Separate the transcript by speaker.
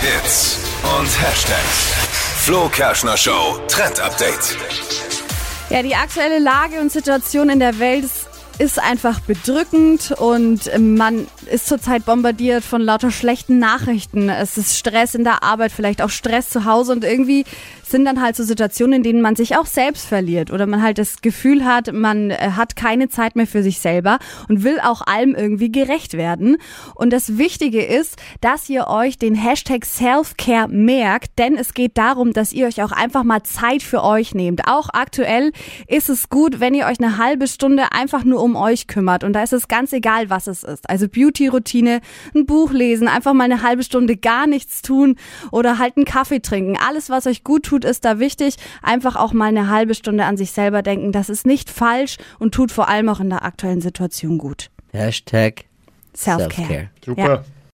Speaker 1: Hits und Hashtags. Flo Kerschner Show Trend Update.
Speaker 2: Ja, die aktuelle Lage und Situation in der Welt ist ist einfach bedrückend und man ist zurzeit bombardiert von lauter schlechten Nachrichten. Es ist Stress in der Arbeit, vielleicht auch Stress zu Hause und irgendwie sind dann halt so Situationen, in denen man sich auch selbst verliert oder man halt das Gefühl hat, man äh, hat keine Zeit mehr für sich selber und will auch allem irgendwie gerecht werden. Und das Wichtige ist, dass ihr euch den Hashtag Selfcare merkt, denn es geht darum, dass ihr euch auch einfach mal Zeit für euch nehmt. Auch aktuell ist es gut, wenn ihr euch eine halbe Stunde einfach nur um euch kümmert. Und da ist es ganz egal, was es ist. Also Beauty-Routine, ein Buch lesen, einfach mal eine halbe Stunde gar nichts tun oder halt einen Kaffee trinken. Alles, was euch gut tut, ist da wichtig. Einfach auch mal eine halbe Stunde an sich selber denken. Das ist nicht falsch und tut vor allem auch in der aktuellen Situation gut.
Speaker 3: Hashtag
Speaker 2: Self-Care.
Speaker 3: Self-Care.
Speaker 4: Super.
Speaker 2: Ja.